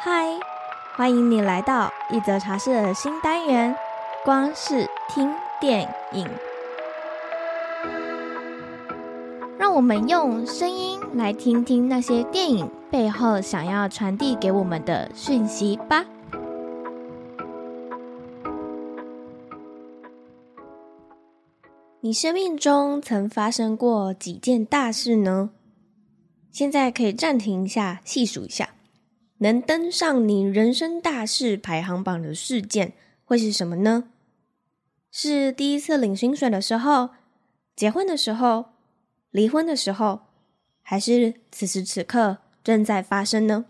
嗨，欢迎你来到一则茶室的新单元——光是听电影。让我们用声音来听听那些电影背后想要传递给我们的讯息吧。你生命中曾发生过几件大事呢？现在可以暂停一下，细数一下，能登上你人生大事排行榜的事件会是什么呢？是第一次领薪水的时候，结婚的时候，离婚的时候，还是此时此刻正在发生呢？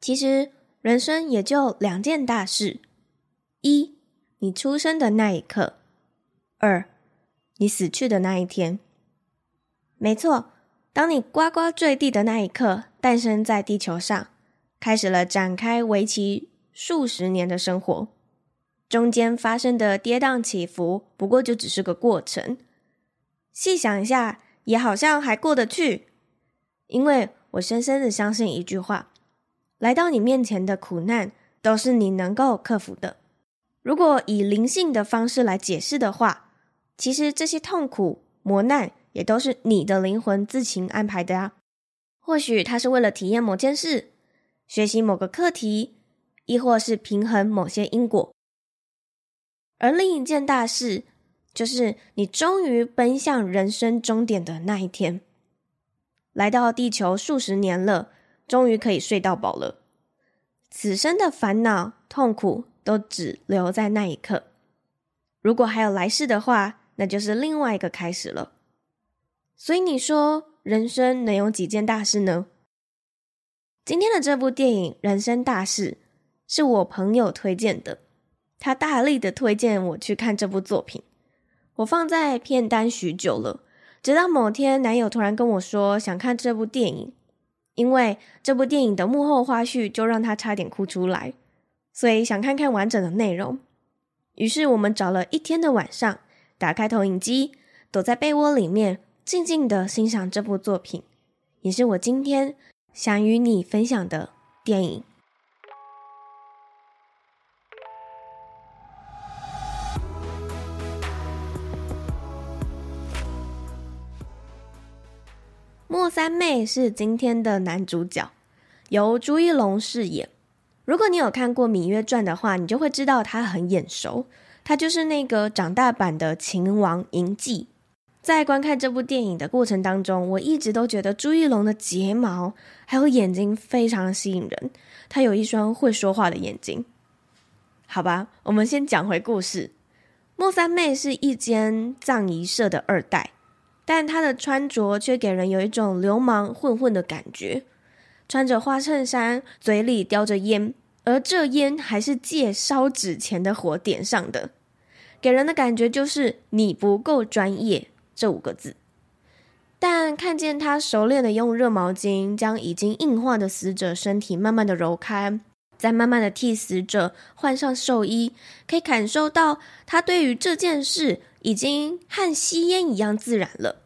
其实人生也就两件大事：一，你出生的那一刻。二，你死去的那一天，没错，当你呱呱坠地的那一刻，诞生在地球上，开始了展开为期数十年的生活。中间发生的跌宕起伏，不过就只是个过程。细想一下，也好像还过得去，因为我深深的相信一句话：来到你面前的苦难，都是你能够克服的。如果以灵性的方式来解释的话，其实这些痛苦磨难也都是你的灵魂自行安排的啊。或许他是为了体验某件事，学习某个课题，亦或是平衡某些因果。而另一件大事，就是你终于奔向人生终点的那一天。来到地球数十年了，终于可以睡到饱了。此生的烦恼痛苦都只留在那一刻。如果还有来世的话，那就是另外一个开始了。所以你说人生能有几件大事呢？今天的这部电影《人生大事》是我朋友推荐的，他大力的推荐我去看这部作品。我放在片单许久了，直到某天男友突然跟我说想看这部电影，因为这部电影的幕后花絮就让他差点哭出来，所以想看看完整的内容。于是我们找了一天的晚上。打开投影机，躲在被窝里面，静静的欣赏这部作品，也是我今天想与你分享的电影。莫三妹是今天的男主角，由朱一龙饰演。如果你有看过《芈月传》的话，你就会知道他很眼熟。他就是那个长大版的秦王嬴稷。在观看这部电影的过程当中，我一直都觉得朱一龙的睫毛还有眼睛非常吸引人。他有一双会说话的眼睛。好吧，我们先讲回故事。莫三妹是一间葬仪社的二代，但她的穿着却给人有一种流氓混混的感觉。穿着花衬衫，嘴里叼着烟，而这烟还是借烧纸钱的火点上的。给人的感觉就是“你不够专业”这五个字，但看见他熟练的用热毛巾将已经硬化的死者身体慢慢的揉开，再慢慢的替死者换上寿衣，可以感受到他对于这件事已经和吸烟一样自然了。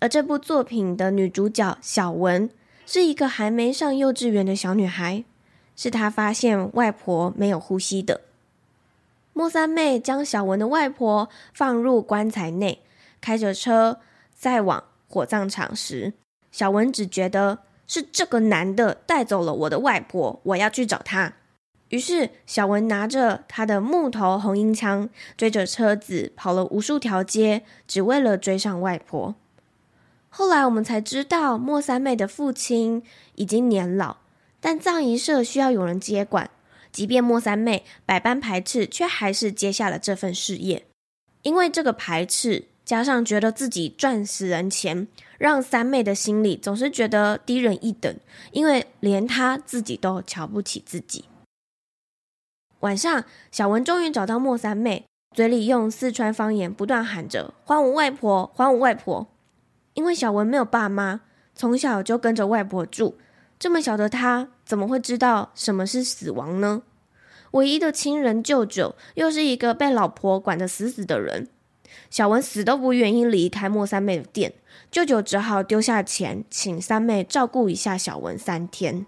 而这部作品的女主角小文是一个还没上幼稚园的小女孩，是她发现外婆没有呼吸的。莫三妹将小文的外婆放入棺材内，开着车再往火葬场时，小文只觉得是这个男的带走了我的外婆，我要去找他。于是，小文拿着他的木头红缨枪，追着车子跑了无数条街，只为了追上外婆。后来我们才知道，莫三妹的父亲已经年老，但葬仪社需要有人接管。即便莫三妹百般排斥，却还是接下了这份事业。因为这个排斥，加上觉得自己赚死人钱，让三妹的心里总是觉得低人一等，因为连她自己都瞧不起自己。晚上，小文终于找到莫三妹，嘴里用四川方言不断喊着：“还我外婆，还我外婆！”因为小文没有爸妈，从小就跟着外婆住。这么小的他，怎么会知道什么是死亡呢？唯一的亲人舅舅，又是一个被老婆管得死死的人。小文死都不愿意离开莫三妹的店，舅舅只好丢下钱，请三妹照顾一下小文三天。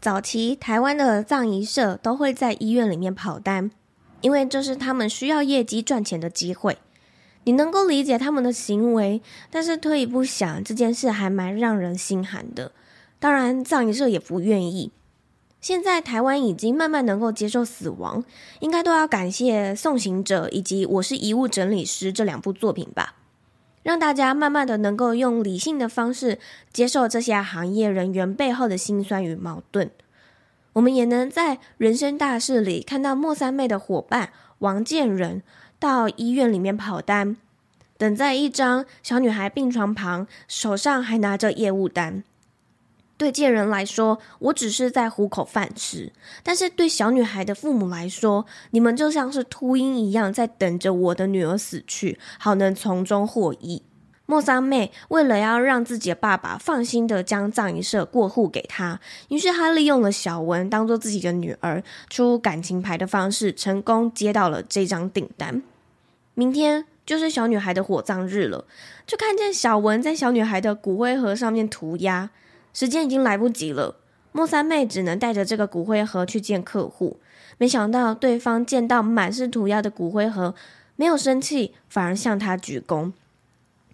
早期台湾的葬仪社都会在医院里面跑单，因为这是他们需要业绩赚钱的机会。你能够理解他们的行为，但是退一步想，这件事还蛮让人心寒的。当然，葬仪社也不愿意。现在台湾已经慢慢能够接受死亡，应该都要感谢《送行者》以及《我是遗物整理师》这两部作品吧。让大家慢慢的能够用理性的方式接受这些行业人员背后的辛酸与矛盾，我们也能在人生大事里看到莫三妹的伙伴王建仁到医院里面跑单，等在一张小女孩病床旁，手上还拿着业务单。对建仁来说，我只是在糊口饭吃；但是对小女孩的父母来说，你们就像是秃鹰一样，在等着我的女儿死去，好能从中获益。莫三妹为了要让自己的爸爸放心的将葬仪社过户给她，于是她利用了小文当做自己的女儿，出感情牌的方式，成功接到了这张订单。明天就是小女孩的火葬日了，就看见小文在小女孩的骨灰盒上面涂鸦。时间已经来不及了，莫三妹只能带着这个骨灰盒去见客户。没想到对方见到满是涂鸦的骨灰盒，没有生气，反而向她鞠躬。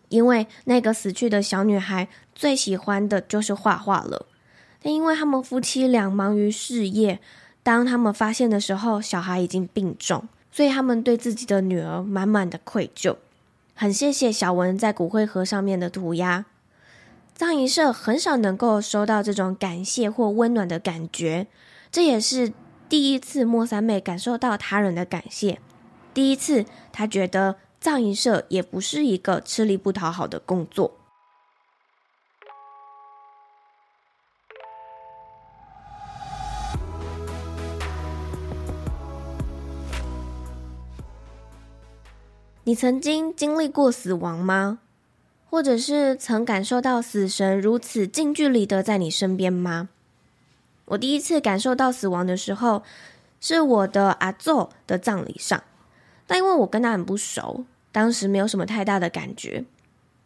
因为那个死去的小女孩最喜欢的就是画画了。但因为他们夫妻俩忙于事业，当他们发现的时候，小孩已经病重，所以他们对自己的女儿满满的愧疚。很谢谢小文在骨灰盒上面的涂鸦。葬仪社很少能够收到这种感谢或温暖的感觉，这也是第一次莫三妹感受到他人的感谢。第一次，她觉得葬仪社也不是一个吃力不讨好的工作。你曾经经历过死亡吗？或者是曾感受到死神如此近距离的在你身边吗？我第一次感受到死亡的时候，是我的阿祖的葬礼上，但因为我跟他很不熟，当时没有什么太大的感觉。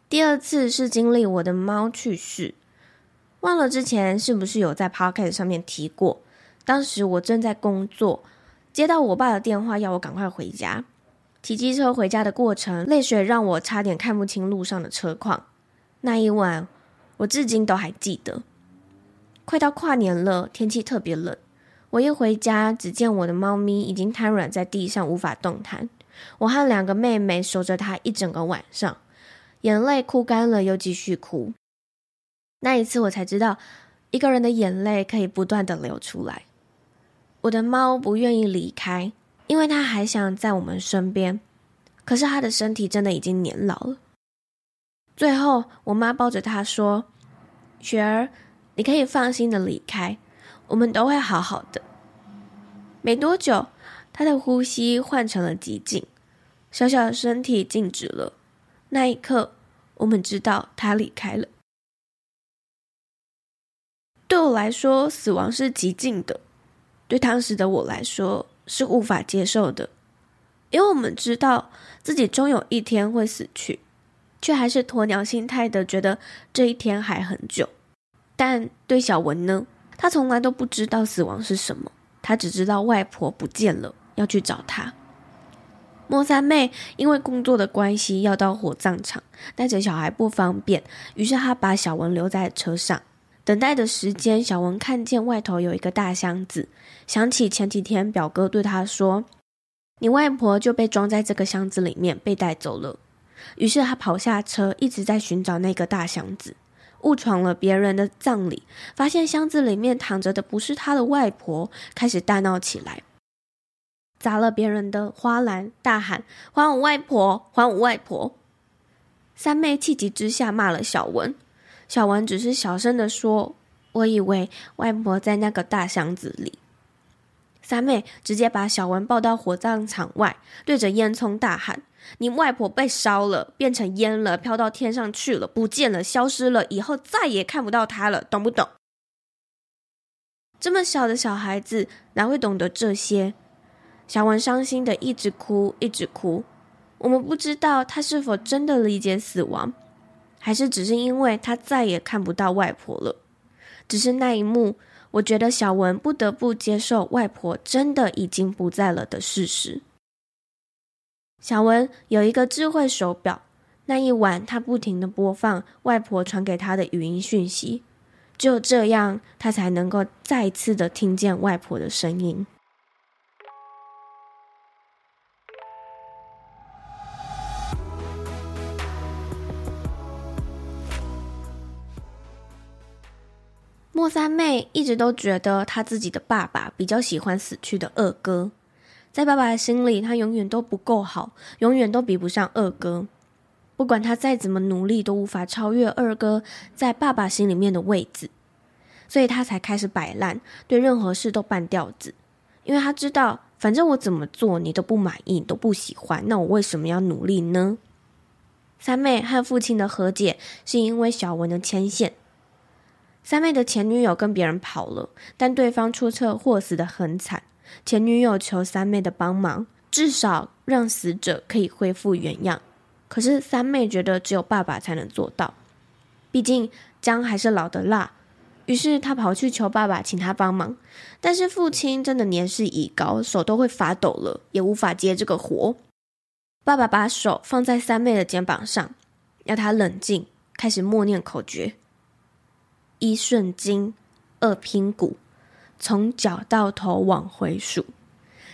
第二次是经历我的猫去世，忘了之前是不是有在 p o c a s t 上面提过。当时我正在工作，接到我爸的电话，要我赶快回家。骑机车回家的过程，泪水让我差点看不清路上的车况。那一晚，我至今都还记得。快到跨年了，天气特别冷。我一回家，只见我的猫咪已经瘫软在地上，无法动弹。我和两个妹妹守着它一整个晚上，眼泪哭干了又继续哭。那一次，我才知道，一个人的眼泪可以不断的流出来。我的猫不愿意离开。因为他还想在我们身边，可是他的身体真的已经年老了。最后，我妈抱着他说：“雪儿，你可以放心的离开，我们都会好好的。”没多久，他的呼吸换成了寂静，小小的身体静止了。那一刻，我们知道他离开了。对我来说，死亡是寂静的；对当时的我来说，是无法接受的，因为我们知道自己终有一天会死去，却还是鸵鸟心态的觉得这一天还很久。但对小文呢，他从来都不知道死亡是什么，他只知道外婆不见了，要去找她。莫三妹因为工作的关系要到火葬场，带着小孩不方便，于是她把小文留在车上。等待的时间，小文看见外头有一个大箱子，想起前几天表哥对他说：“你外婆就被装在这个箱子里面，被带走了。”于是他跑下车，一直在寻找那个大箱子，误闯了别人的葬礼，发现箱子里面躺着的不是他的外婆，开始大闹起来，砸了别人的花篮，大喊：“还我外婆！还我外婆！”三妹气急之下骂了小文。小文只是小声的说：“我以为外婆在那个大箱子里。”三妹直接把小文抱到火葬场外，对着烟囱大喊：“你外婆被烧了，变成烟了，飘到天上去了，不见了，消失了，以后再也看不到她了，懂不懂？”这么小的小孩子哪会懂得这些？小文伤心的一直哭，一直哭。我们不知道他是否真的理解死亡，还是只是因为他再也看不到外婆了。只是那一幕，我觉得小文不得不接受外婆真的已经不在了的事实。小文有一个智慧手表，那一晚他不停地播放外婆传给他的语音讯息，只有这样，他才能够再次的听见外婆的声音。莫三妹一直都觉得她自己的爸爸比较喜欢死去的二哥，在爸爸的心里，他永远都不够好，永远都比不上二哥。不管他再怎么努力，都无法超越二哥在爸爸心里面的位置，所以他才开始摆烂，对任何事都半吊子。因为他知道，反正我怎么做你都不满意，都不喜欢，那我为什么要努力呢？三妹和父亲的和解，是因为小文的牵线。三妹的前女友跟别人跑了，但对方出车祸死得很惨。前女友求三妹的帮忙，至少让死者可以恢复原样。可是三妹觉得只有爸爸才能做到，毕竟姜还是老的辣。于是她跑去求爸爸，请他帮忙。但是父亲真的年事已高，手都会发抖了，也无法接这个活。爸爸把手放在三妹的肩膀上，要她冷静，开始默念口诀。一顺筋，二拼骨，从脚到头往回数，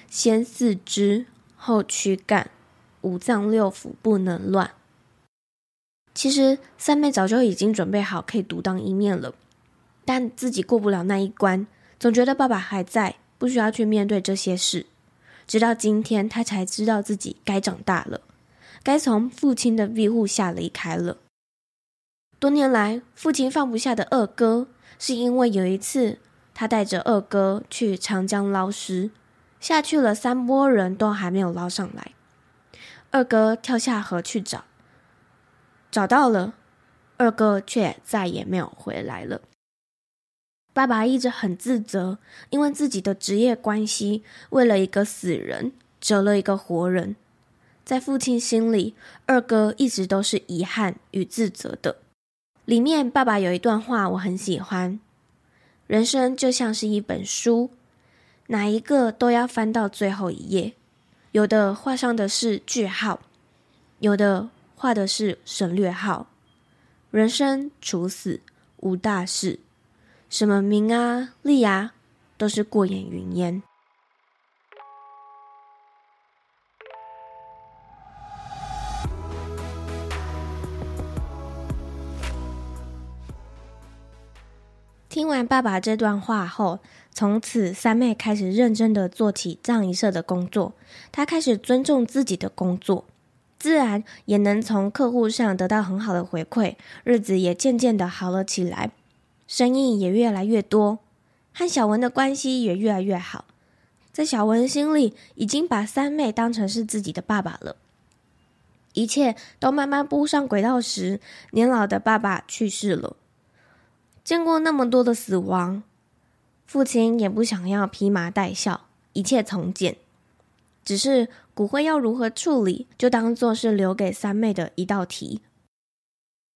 先四肢，后躯干，五脏六腑不能乱。其实三妹早就已经准备好可以独当一面了，但自己过不了那一关，总觉得爸爸还在，不需要去面对这些事。直到今天，她才知道自己该长大了，该从父亲的庇护下离开了。多年来，父亲放不下的二哥，是因为有一次他带着二哥去长江捞尸，下去了三波人都还没有捞上来。二哥跳下河去找，找到了，二哥却再也没有回来了。爸爸一直很自责，因为自己的职业关系，为了一个死人折了一个活人。在父亲心里，二哥一直都是遗憾与自责的。里面爸爸有一段话我很喜欢：人生就像是一本书，哪一个都要翻到最后一页。有的画上的是句号，有的画的是省略号。人生处死无大事，什么名啊利啊，都是过眼云烟。听完爸爸这段话后，从此三妹开始认真的做起葬仪社的工作。她开始尊重自己的工作，自然也能从客户上得到很好的回馈，日子也渐渐的好了起来，生意也越来越多，和小文的关系也越来越好。在小文心里，已经把三妹当成是自己的爸爸了。一切都慢慢步上轨道时，年老的爸爸去世了。见过那么多的死亡，父亲也不想要披麻戴孝，一切从简。只是骨灰要如何处理，就当做是留给三妹的一道题。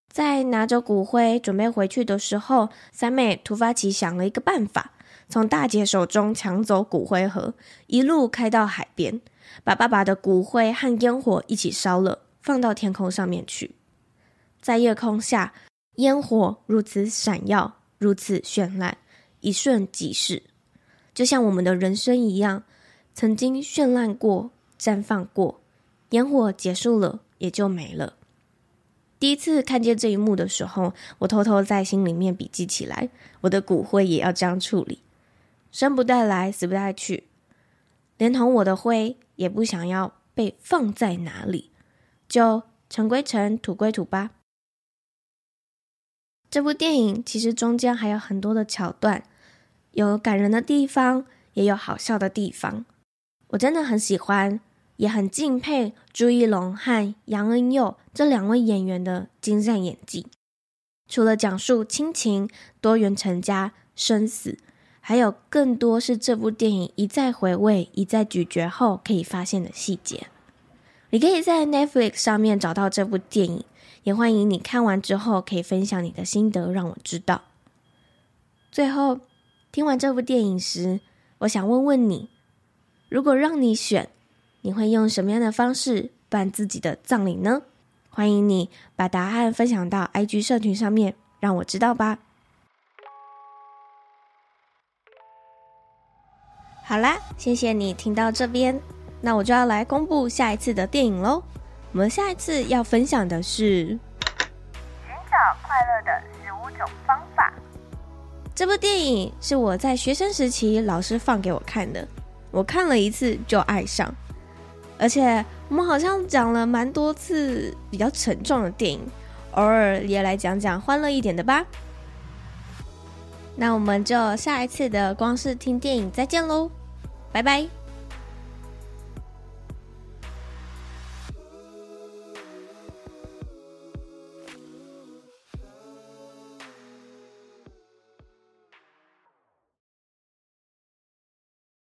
在拿着骨灰准备回去的时候，三妹突发奇想了一个办法，从大姐手中抢走骨灰盒，一路开到海边，把爸爸的骨灰和烟火一起烧了，放到天空上面去，在夜空下。烟火如此闪耀，如此绚烂，一瞬即逝，就像我们的人生一样，曾经绚烂过，绽放过，烟火结束了，也就没了。第一次看见这一幕的时候，我偷偷在心里面笔记起来，我的骨灰也要这样处理，生不带来，死不带去，连同我的灰也不想要被放在哪里，就尘归尘，土归土吧。这部电影其实中间还有很多的桥段，有感人的地方，也有好笑的地方。我真的很喜欢，也很敬佩朱一龙和杨恩佑这两位演员的精湛演技。除了讲述亲情、多元成家、生死，还有更多是这部电影一再回味、一再咀嚼后可以发现的细节。你可以在 Netflix 上面找到这部电影，也欢迎你看完之后可以分享你的心得，让我知道。最后，听完这部电影时，我想问问你：如果让你选，你会用什么样的方式办自己的葬礼呢？欢迎你把答案分享到 IG 社群上面，让我知道吧。好啦，谢谢你听到这边，那我就要来公布下一次的电影喽。我们下一次要分享的是《寻找快乐的十五种方法》。这部电影是我在学生时期老师放给我看的，我看了一次就爱上，而且我们好像讲了蛮多次比较沉重的电影，偶尔也来讲讲欢乐一点的吧。那我们就下一次的光是听电影再见喽，拜拜。